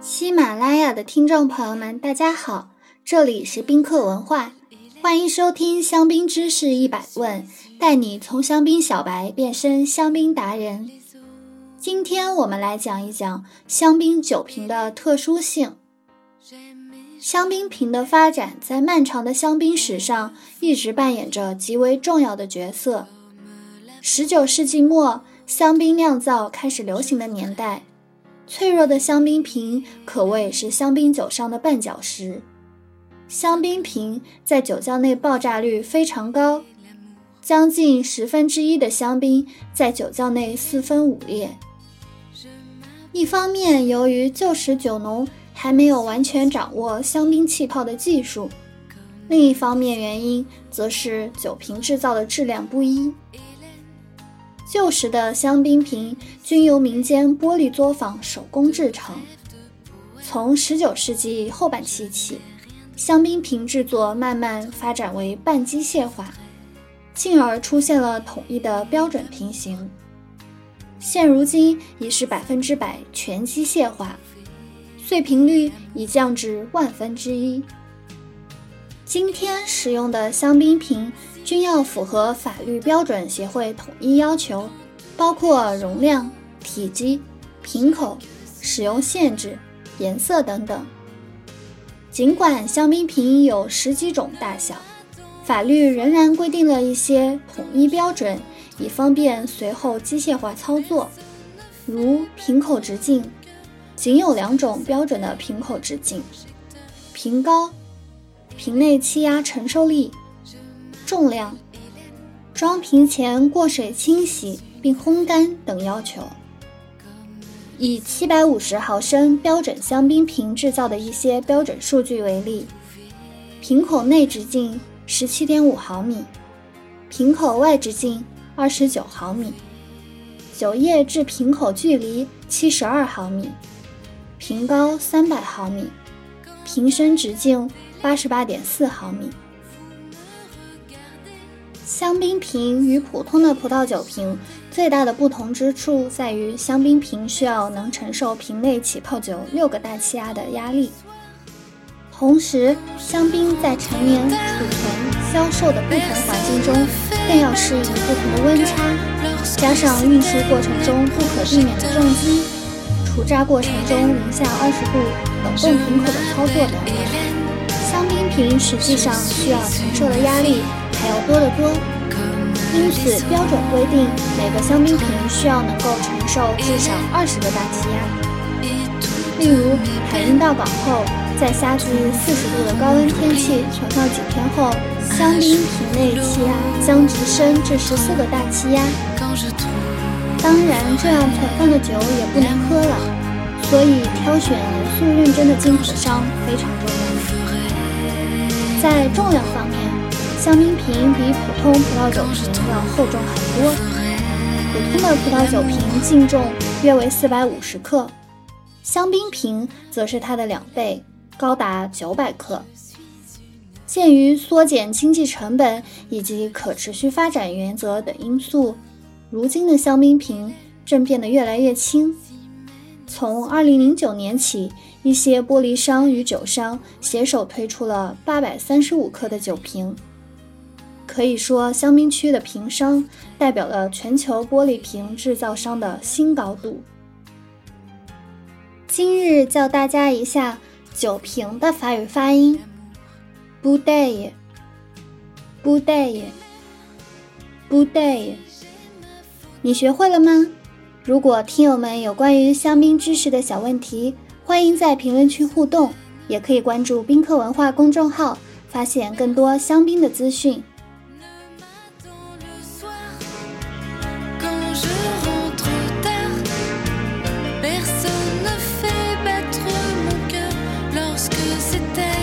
喜马拉雅的听众朋友们，大家好，这里是宾客文化，欢迎收听香槟知识一百问，带你从香槟小白变身香槟达人。今天我们来讲一讲香槟酒瓶的特殊性。香槟瓶的发展在漫长的香槟史上一直扮演着极为重要的角色。十九世纪末，香槟酿造开始流行的年代。脆弱的香槟瓶可谓是香槟酒商的绊脚石。香槟瓶在酒窖内爆炸率非常高，将近十分之一的香槟在酒窖内四分五裂。一方面，由于旧时酒农还没有完全掌握香槟气泡的技术；另一方面原因，则是酒瓶制造的质量不一。旧时的香槟瓶均由民间玻璃作坊手工制成。从19世纪后半期起，香槟瓶制作慢慢发展为半机械化，进而出现了统一的标准瓶型。现如今已是百分之百全机械化，碎瓶率已降至万分之一。今天使用的香槟瓶。均要符合法律标准协会统一要求，包括容量、体积、瓶口、使用限制、颜色等等。尽管香槟瓶有十几种大小，法律仍然规定了一些统一标准，以方便随后机械化操作。如瓶口直径，仅有两种标准的瓶口直径：瓶高、瓶内气压承受力。重量、装瓶前过水清洗并烘干等要求。以七百五十毫升标准香槟瓶制造的一些标准数据为例：瓶口内直径十七点五毫米，瓶口外直径二十九毫米，酒液至瓶口距离七十二毫米，瓶高三百毫米，瓶身直径八十八点四毫米。香槟瓶与普通的葡萄酒瓶最大的不同之处在于，香槟瓶需要能承受瓶内起泡酒六个大气压的压力。同时，香槟在陈年、储存、销售的不同环境中，更要适应不同的温差，加上运输过程中不可避免的重击、储榨过程中零下二十度冷冻瓶口的操作等，香槟瓶实际上需要承受的压力。还要多得多，因此标准规定每个香槟瓶需要能够承受至少二十个大气压。例如，海运到港后，在夏季四十度的高温天气存放几天后，香槟瓶内气压将直升至十四个大气压。当然，这样存放的酒也不能喝了，所以挑选严肃认真的进口商非常重要。在重量方面。香槟瓶比普通葡萄酒瓶要厚重很多，普通的葡萄酒瓶净重约为四百五十克，香槟瓶则是它的两倍，高达九百克。鉴于缩减经济成本以及可持续发展原则等因素，如今的香槟瓶正变得越来越轻。从二零零九年起，一些玻璃商与酒商携手推出了八百三十五克的酒瓶。可以说，香槟区的瓶商代表了全球玻璃瓶制造商的新高度。今日教大家一下酒瓶的法语发音：bouteille，bouteille，bouteille。你学会了吗？如果听友们有关于香槟知识的小问题，欢迎在评论区互动，也可以关注宾客文化公众号，发现更多香槟的资讯。ressuscitar.